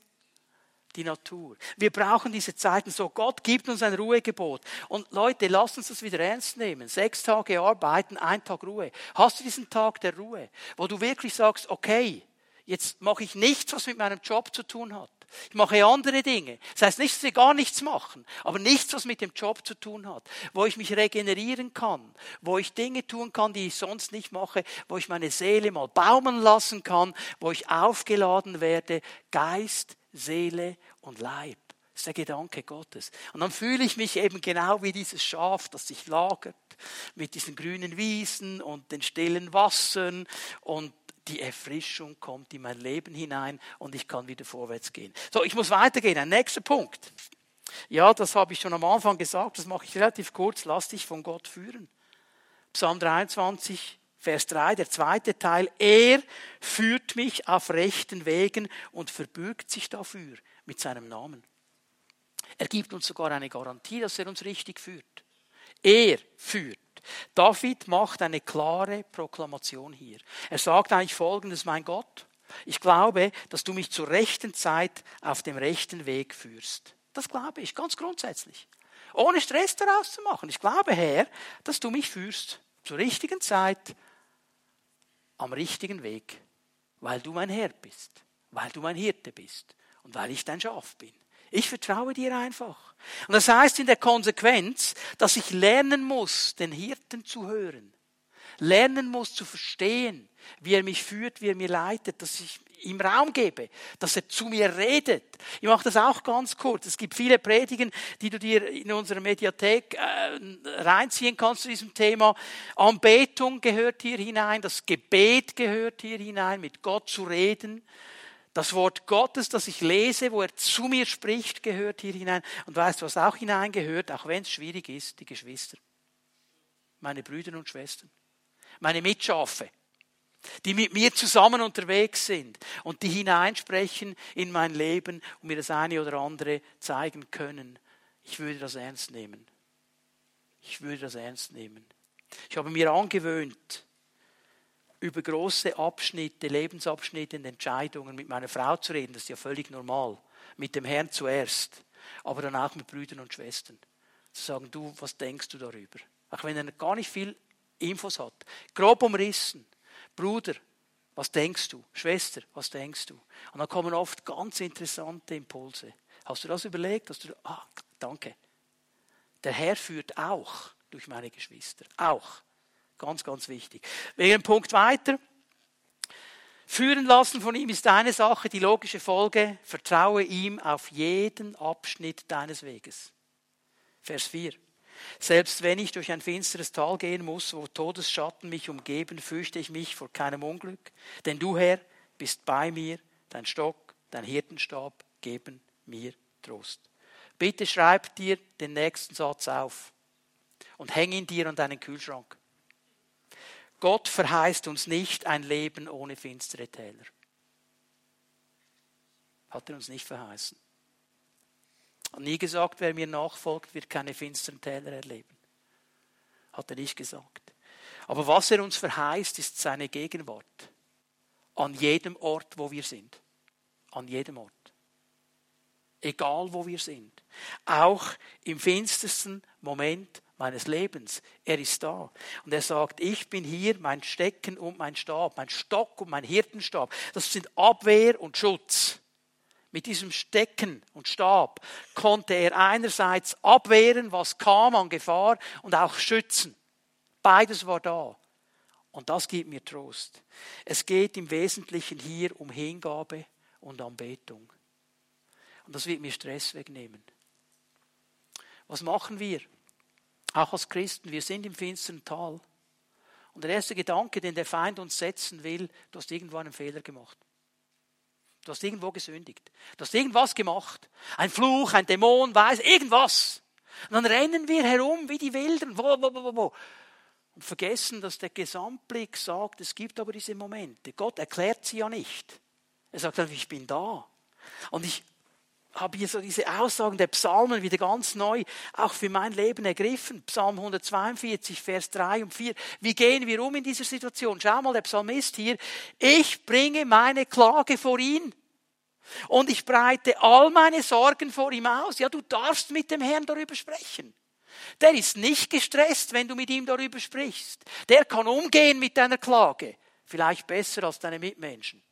die Natur. Wir brauchen diese Zeiten so. Gott gibt uns ein Ruhegebot. Und Leute, lasst uns das wieder ernst nehmen. Sechs Tage arbeiten, ein Tag Ruhe. Hast du diesen Tag der Ruhe, wo du wirklich sagst, okay, jetzt mache ich nichts, was mit meinem Job zu tun hat. Ich mache andere Dinge. Das heißt nicht, dass wir gar nichts machen, aber nichts, was mit dem Job zu tun hat, wo ich mich regenerieren kann, wo ich Dinge tun kann, die ich sonst nicht mache, wo ich meine Seele mal baumen lassen kann, wo ich aufgeladen werde, Geist, Seele und Leib. Das ist der Gedanke Gottes. Und dann fühle ich mich eben genau wie dieses Schaf, das sich lagert mit diesen grünen Wiesen und den stillen Wassern und die Erfrischung kommt in mein Leben hinein und ich kann wieder vorwärts gehen. So, ich muss weitergehen. Ein nächster Punkt. Ja, das habe ich schon am Anfang gesagt, das mache ich relativ kurz. Lass dich von Gott führen. Psalm 23, Vers 3, der zweite Teil, er führt mich auf rechten Wegen und verbürgt sich dafür mit seinem Namen. Er gibt uns sogar eine Garantie, dass er uns richtig führt. Er führt. David macht eine klare Proklamation hier. Er sagt eigentlich Folgendes, mein Gott, ich glaube, dass du mich zur rechten Zeit auf dem rechten Weg führst. Das glaube ich, ganz grundsätzlich. Ohne Stress daraus zu machen. Ich glaube, Herr, dass du mich führst zur richtigen Zeit am richtigen Weg, weil du mein Herr bist, weil du mein Hirte bist und weil ich dein Schaf bin. Ich vertraue dir einfach. Und das heißt in der Konsequenz, dass ich lernen muss, den Hirten zu hören. Lernen muss zu verstehen, wie er mich führt, wie er mir leitet, dass ich ihm Raum gebe, dass er zu mir redet. Ich mache das auch ganz kurz. Es gibt viele Predigen, die du dir in unserer Mediathek äh, reinziehen kannst zu diesem Thema. Anbetung gehört hier hinein, das Gebet gehört hier hinein, mit Gott zu reden. Das Wort Gottes, das ich lese, wo er zu mir spricht, gehört hier hinein. Und weißt du, was auch hineingehört, auch wenn es schwierig ist, die Geschwister. Meine Brüder und Schwestern. Meine Mitschafe die mit mir zusammen unterwegs sind und die hineinsprechen in mein Leben und mir das eine oder andere zeigen können. Ich würde das ernst nehmen. Ich würde das ernst nehmen. Ich habe mir angewöhnt, über große Abschnitte, Lebensabschnitte und Entscheidungen mit meiner Frau zu reden. Das ist ja völlig normal. Mit dem Herrn zuerst, aber dann auch mit Brüdern und Schwestern. Zu sagen, du, was denkst du darüber? Auch wenn er gar nicht viel Infos hat. Grob umrissen. Bruder, was denkst du? Schwester, was denkst du? Und dann kommen oft ganz interessante Impulse. Hast du das überlegt? Hast du, ah, danke. Der Herr führt auch durch meine Geschwister. Auch. Ganz, ganz wichtig. Wegen Punkt weiter. Führen lassen von ihm ist eine Sache, die logische Folge. Vertraue ihm auf jeden Abschnitt deines Weges. Vers 4. Selbst wenn ich durch ein finsteres Tal gehen muss, wo Todesschatten mich umgeben, fürchte ich mich vor keinem Unglück. Denn du, Herr, bist bei mir, dein Stock, dein Hirtenstab geben mir Trost. Bitte schreib dir den nächsten Satz auf und häng ihn dir an deinen Kühlschrank. Gott verheißt uns nicht ein Leben ohne finstere Täler. Hat er uns nicht verheißen. Hat nie gesagt, wer mir nachfolgt, wird keine finsteren Täler erleben. Hat er nicht gesagt. Aber was er uns verheißt, ist seine Gegenwart. An jedem Ort, wo wir sind. An jedem Ort. Egal, wo wir sind. Auch im finstersten Moment meines Lebens. Er ist da. Und er sagt, ich bin hier, mein Stecken und mein Stab, mein Stock und mein Hirtenstab. Das sind Abwehr und Schutz. Mit diesem Stecken und Stab konnte er einerseits abwehren, was kam an Gefahr, und auch schützen. Beides war da. Und das gibt mir Trost. Es geht im Wesentlichen hier um Hingabe und Anbetung. Und das wird mir Stress wegnehmen. Was machen wir? Auch als Christen, wir sind im finsteren Tal. Und der erste Gedanke, den der Feind uns setzen will, du hast irgendwo einen Fehler gemacht. Du hast irgendwo gesündigt. Du hast irgendwas gemacht. Ein Fluch, ein Dämon, weiß, irgendwas. Und dann rennen wir herum wie die Wilden. Wo, wo, wo, wo. Und vergessen, dass der Gesamtblick sagt, es gibt aber diese Momente. Gott erklärt sie ja nicht. Er sagt einfach, ich bin da. Und ich habe hier so diese Aussagen der Psalmen wieder ganz neu auch für mein Leben ergriffen. Psalm 142, Vers 3 und 4. Wie gehen wir um in dieser Situation? Schau mal, der Psalmist hier. Ich bringe meine Klage vor ihn. Und ich breite all meine Sorgen vor ihm aus. Ja, du darfst mit dem Herrn darüber sprechen. Der ist nicht gestresst, wenn du mit ihm darüber sprichst. Der kann umgehen mit deiner Klage. Vielleicht besser als deine Mitmenschen.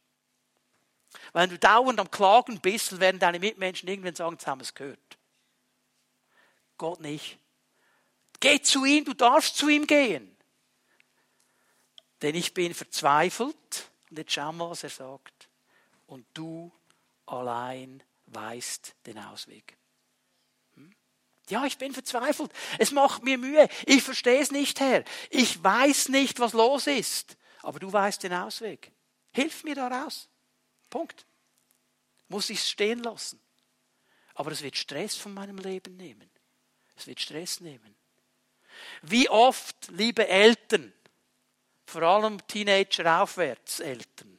Wenn du dauernd am Klagen bist, werden deine Mitmenschen irgendwann sagen, jetzt haben wir es gehört. Gott nicht. Geh zu ihm, du darfst zu ihm gehen. Denn ich bin verzweifelt. Und jetzt schau mal, was er sagt. Und du allein weißt den Ausweg. Hm? Ja, ich bin verzweifelt. Es macht mir Mühe. Ich verstehe es nicht, Herr. Ich weiß nicht, was los ist. Aber du weißt den Ausweg. Hilf mir daraus. Punkt. Muss ich es stehen lassen. Aber es wird Stress von meinem Leben nehmen. Es wird Stress nehmen. Wie oft, liebe Eltern, vor allem Teenager aufwärts Eltern,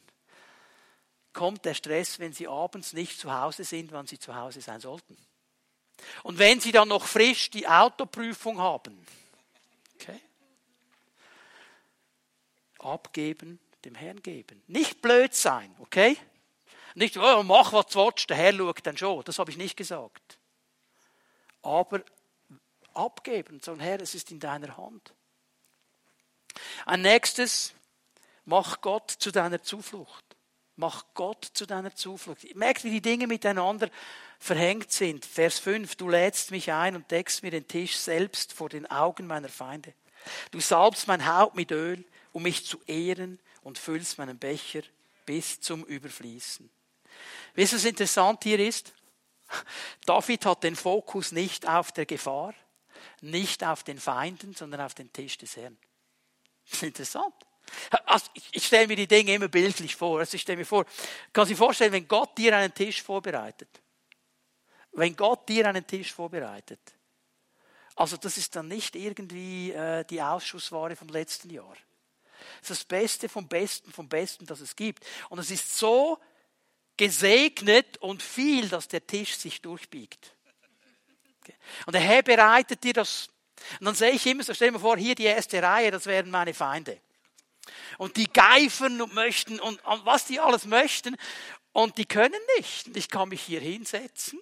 kommt der Stress, wenn sie abends nicht zu Hause sind, wann sie zu Hause sein sollten. Und wenn sie dann noch frisch die Autoprüfung haben. Okay? Abgeben, dem Herrn geben. Nicht blöd sein, okay? Nicht, oh, mach was du willst, der Herr schaut dann schon. Das habe ich nicht gesagt. Aber abgeben, sagen, Herr, es ist in deiner Hand. Ein nächstes, mach Gott zu deiner Zuflucht. Mach Gott zu deiner Zuflucht. Merkt, wie die Dinge miteinander verhängt sind. Vers 5, du lädst mich ein und deckst mir den Tisch selbst vor den Augen meiner Feinde. Du salbst mein Haupt mit Öl, um mich zu ehren und füllst meinen Becher bis zum Überfließen. Wisst ihr, was interessant hier ist? (laughs) David hat den Fokus nicht auf der Gefahr, nicht auf den Feinden, sondern auf den Tisch des Herrn. Das ist interessant. Also ich stelle mir die Dinge immer bildlich vor. Also ich stelle mir vor, kann sich vorstellen, wenn Gott dir einen Tisch vorbereitet. Wenn Gott dir einen Tisch vorbereitet. Also das ist dann nicht irgendwie äh, die Ausschussware vom letzten Jahr. Das ist das Beste vom Besten vom Besten, das es gibt. Und es ist so gesegnet und viel, dass der Tisch sich durchbiegt. Und der Herr bereitet dir das. Und dann sehe ich immer so, stell dir vor, hier die erste Reihe, das wären meine Feinde. Und die geifern und möchten und, und was die alles möchten. Und die können nicht. Und ich kann mich hier hinsetzen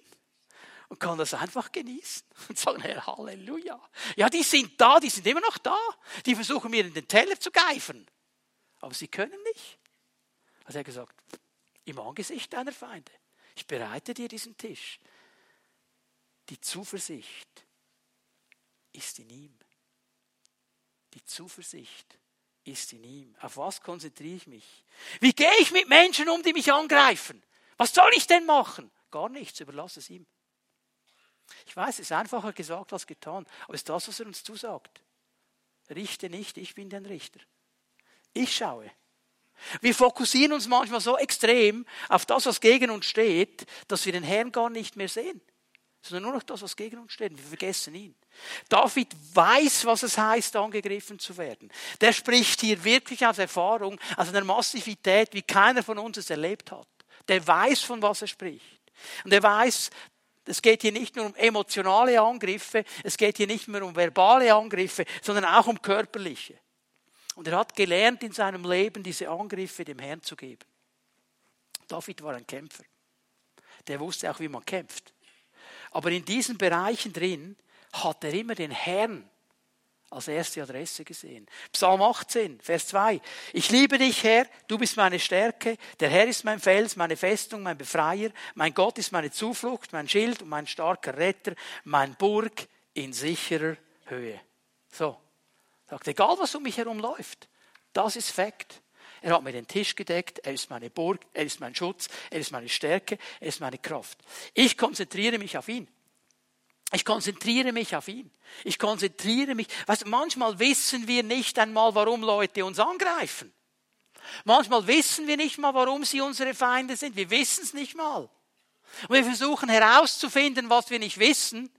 und kann das einfach genießen (laughs) und sagen, Herr, Halleluja. Ja, die sind da, die sind immer noch da. Die versuchen mir in den Teller zu geifern. Aber sie können nicht. Hat er gesagt, im Angesicht deiner Feinde. Ich bereite dir diesen Tisch. Die Zuversicht ist in ihm. Die Zuversicht ist in ihm. Auf was konzentriere ich mich? Wie gehe ich mit Menschen um, die mich angreifen? Was soll ich denn machen? Gar nichts, überlasse es ihm. Ich weiß, es ist einfacher gesagt als getan, aber es ist das, was er uns zusagt. Richte nicht, ich bin dein Richter. Ich schaue. Wir fokussieren uns manchmal so extrem auf das, was gegen uns steht, dass wir den Herrn gar nicht mehr sehen, sondern nur noch das, was gegen uns steht. Wir vergessen ihn. David weiß, was es heißt, angegriffen zu werden. Der spricht hier wirklich aus Erfahrung, aus einer Massivität, wie keiner von uns es erlebt hat. Der weiß, von was er spricht. Und er weiß, es geht hier nicht nur um emotionale Angriffe, es geht hier nicht mehr um verbale Angriffe, sondern auch um körperliche. Und er hat gelernt in seinem Leben, diese Angriffe dem Herrn zu geben. David war ein Kämpfer. Der wusste auch, wie man kämpft. Aber in diesen Bereichen drin hat er immer den Herrn als erste Adresse gesehen. Psalm 18, Vers 2. Ich liebe dich, Herr, du bist meine Stärke, der Herr ist mein Fels, meine Festung, mein Befreier, mein Gott ist meine Zuflucht, mein Schild und mein starker Retter, mein Burg in sicherer Höhe. So, sagt, egal was um mich herum läuft, das ist Fakt. Er hat mir den Tisch gedeckt, er ist meine Burg, er ist mein Schutz, er ist meine Stärke, er ist meine Kraft. Ich konzentriere mich auf ihn. Ich konzentriere mich auf ihn. Ich konzentriere mich. Weißt, manchmal wissen wir nicht einmal, warum Leute uns angreifen. Manchmal wissen wir nicht mal, warum sie unsere Feinde sind. Wir wissen es nicht mal. Und wir versuchen herauszufinden, was wir nicht wissen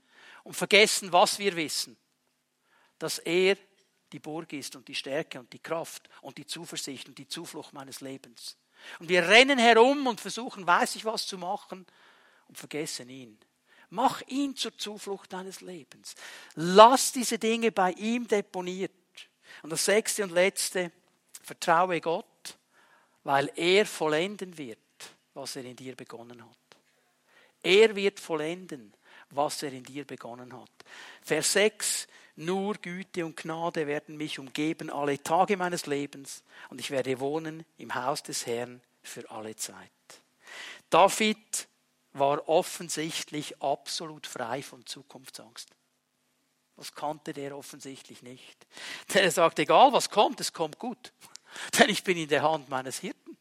und vergessen, was wir wissen. Dass er die Burg ist und die Stärke und die Kraft und die Zuversicht und die Zuflucht meines Lebens. Und wir rennen herum und versuchen, weiß ich was zu machen und vergessen ihn. Mach ihn zur Zuflucht deines Lebens. Lass diese Dinge bei ihm deponiert. Und das sechste und letzte, vertraue Gott, weil er vollenden wird, was er in dir begonnen hat. Er wird vollenden, was er in dir begonnen hat. Vers 6, nur Güte und Gnade werden mich umgeben alle Tage meines Lebens und ich werde wohnen im Haus des Herrn für alle Zeit. David war offensichtlich absolut frei von Zukunftsangst. Das kannte der offensichtlich nicht. Der sagt, egal was kommt, es kommt gut. (laughs) Denn ich bin in der Hand meines Hirten.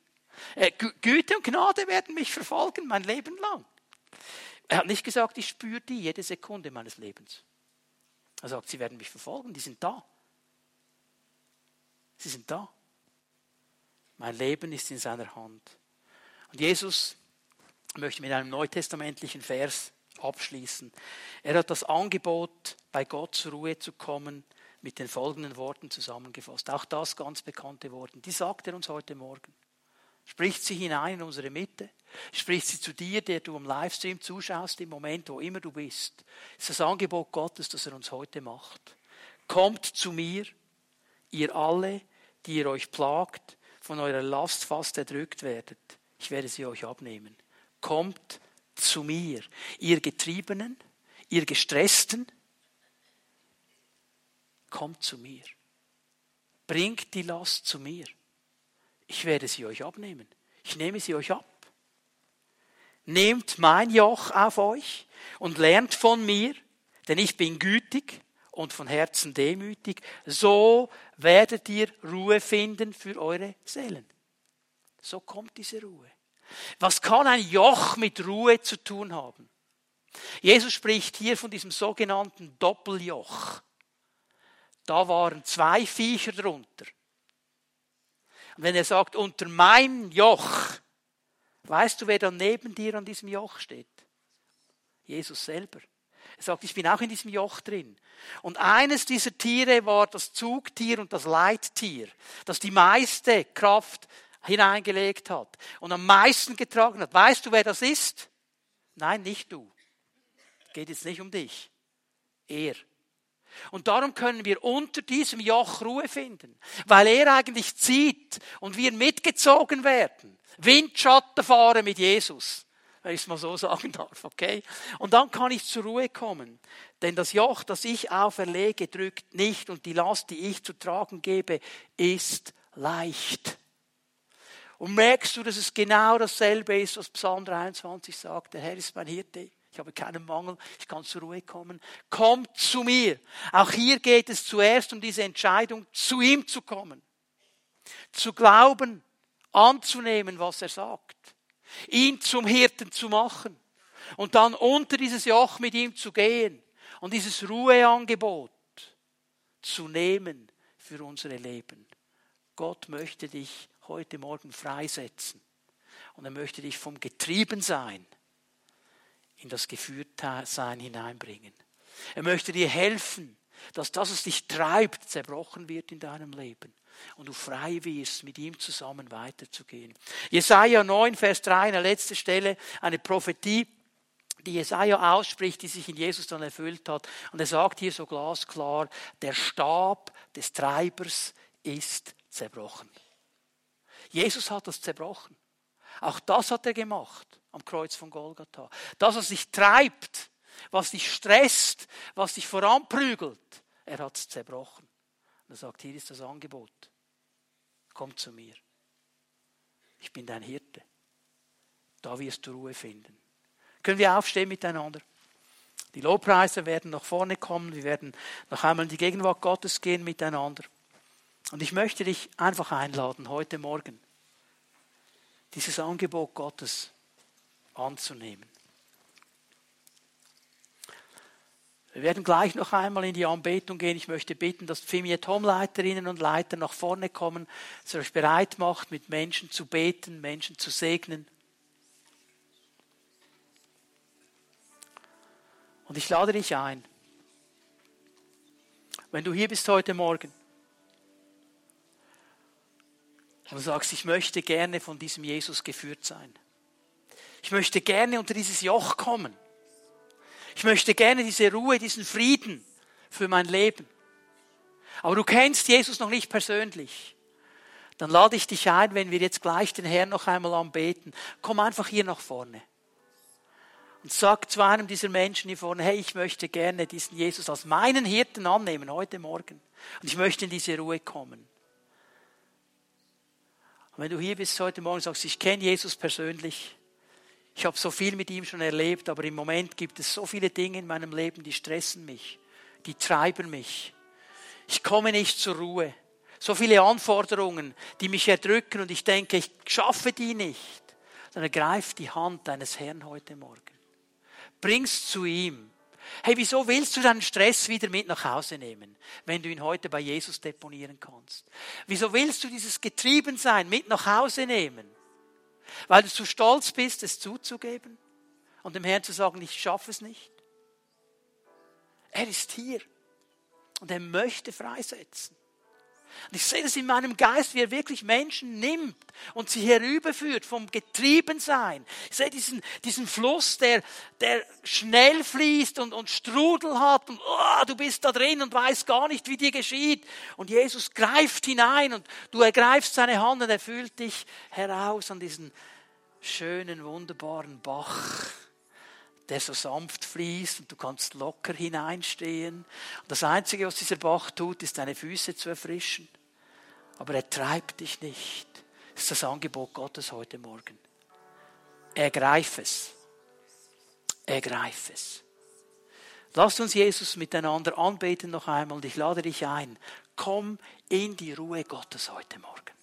Äh, Güte und Gnade werden mich verfolgen mein Leben lang. Er hat nicht gesagt, ich spüre die jede Sekunde meines Lebens. Er sagt, sie werden mich verfolgen, die sind da. Sie sind da. Mein Leben ist in seiner Hand. Und Jesus möchte mit einem neutestamentlichen Vers abschließen. Er hat das Angebot, bei Gott zur Ruhe zu kommen, mit den folgenden Worten zusammengefasst. Auch das ganz bekannte Worte. Die sagt er uns heute Morgen. Spricht sie hinein in unsere Mitte. Spricht sie zu dir, der du am Livestream zuschaust, im Moment, wo immer du bist. Das ist das Angebot Gottes, das er uns heute macht. Kommt zu mir, ihr alle, die ihr euch plagt, von eurer Last fast erdrückt werdet. Ich werde sie euch abnehmen kommt zu mir. Ihr Getriebenen, ihr Gestressten, kommt zu mir. Bringt die Last zu mir. Ich werde sie euch abnehmen. Ich nehme sie euch ab. Nehmt mein Joch auf euch und lernt von mir, denn ich bin gütig und von Herzen demütig. So werdet ihr Ruhe finden für eure Seelen. So kommt diese Ruhe. Was kann ein Joch mit Ruhe zu tun haben? Jesus spricht hier von diesem sogenannten Doppeljoch. Da waren zwei Viecher drunter. Und wenn er sagt, unter meinem Joch, weißt du, wer dann neben dir an diesem Joch steht? Jesus selber. Er sagt, ich bin auch in diesem Joch drin. Und eines dieser Tiere war das Zugtier und das Leittier, das die meiste Kraft hineingelegt hat und am meisten getragen hat. Weißt du, wer das ist? Nein, nicht du. Geht jetzt nicht um dich. Er. Und darum können wir unter diesem Joch Ruhe finden, weil er eigentlich zieht und wir mitgezogen werden. Windschatten fahren mit Jesus, wenn ich es mal so sagen darf, okay? Und dann kann ich zur Ruhe kommen. Denn das Joch, das ich auferlege, drückt nicht und die Last, die ich zu tragen gebe, ist leicht. Und merkst du, dass es genau dasselbe ist, was Psalm 23 sagt? Der Herr ist mein Hirte. Ich habe keinen Mangel. Ich kann zur Ruhe kommen. Kommt zu mir. Auch hier geht es zuerst um diese Entscheidung, zu ihm zu kommen. Zu glauben, anzunehmen, was er sagt. Ihn zum Hirten zu machen. Und dann unter dieses Joch mit ihm zu gehen. Und dieses Ruheangebot zu nehmen für unsere Leben. Gott möchte dich heute Morgen freisetzen. Und er möchte dich vom Getriebensein in das Geführtsein hineinbringen. Er möchte dir helfen, dass das, was dich treibt, zerbrochen wird in deinem Leben und du frei wirst, mit ihm zusammen weiterzugehen. Jesaja 9, Vers 3, eine letzte Stelle, eine Prophetie, die Jesaja ausspricht, die sich in Jesus dann erfüllt hat. Und er sagt hier so glasklar, der Stab des Treibers ist zerbrochen. Jesus hat das zerbrochen. Auch das hat er gemacht am Kreuz von Golgatha. Das, was dich treibt, was dich stresst, was dich voranprügelt, er hat es zerbrochen. Und er sagt, hier ist das Angebot. Komm zu mir. Ich bin dein Hirte. Da wirst du Ruhe finden. Können wir aufstehen miteinander? Die Lobpreise werden nach vorne kommen. Wir werden noch einmal in die Gegenwart Gottes gehen miteinander. Und ich möchte dich einfach einladen, heute Morgen dieses Angebot Gottes anzunehmen. Wir werden gleich noch einmal in die Anbetung gehen. Ich möchte bitten, dass Pfimiet-Home-Leiterinnen und Leiter nach vorne kommen, ihr euch bereit macht, mit Menschen zu beten, Menschen zu segnen. Und ich lade dich ein, wenn du hier bist heute Morgen und du sagst, ich möchte gerne von diesem Jesus geführt sein. Ich möchte gerne unter dieses Joch kommen. Ich möchte gerne diese Ruhe, diesen Frieden für mein Leben. Aber du kennst Jesus noch nicht persönlich. Dann lade ich dich ein, wenn wir jetzt gleich den Herrn noch einmal anbeten. Komm einfach hier nach vorne. Und sag zu einem dieser Menschen hier vorne, hey, ich möchte gerne diesen Jesus als meinen Hirten annehmen heute Morgen. Und ich möchte in diese Ruhe kommen. Und wenn du hier bist heute Morgen und sagst, ich kenne Jesus persönlich, ich habe so viel mit ihm schon erlebt, aber im Moment gibt es so viele Dinge in meinem Leben, die stressen mich, die treiben mich. Ich komme nicht zur Ruhe. So viele Anforderungen, die mich erdrücken und ich denke, ich schaffe die nicht. Dann ergreif die Hand deines Herrn heute Morgen. Bring's zu ihm. Hey, wieso willst du deinen Stress wieder mit nach Hause nehmen, wenn du ihn heute bei Jesus deponieren kannst? Wieso willst du dieses Getriebensein mit nach Hause nehmen? Weil du zu stolz bist, es zuzugeben und dem Herrn zu sagen, ich schaffe es nicht. Er ist hier und er möchte freisetzen. Und ich sehe das in meinem Geist, wie er wirklich Menschen nimmt und sie herüberführt vom Getriebensein. Ich sehe diesen, diesen Fluss, der, der schnell fließt und, und Strudel hat und oh, du bist da drin und weißt gar nicht, wie dir geschieht. Und Jesus greift hinein und du ergreifst seine Hand und er fühlt dich heraus an diesen schönen, wunderbaren Bach der so sanft fließt und du kannst locker hineinstehen. Und das Einzige, was dieser Bach tut, ist deine Füße zu erfrischen. Aber er treibt dich nicht. Das ist das Angebot Gottes heute Morgen. Ergreif es. Ergreif es. Lasst uns Jesus miteinander anbeten noch einmal und ich lade dich ein. Komm in die Ruhe Gottes heute Morgen.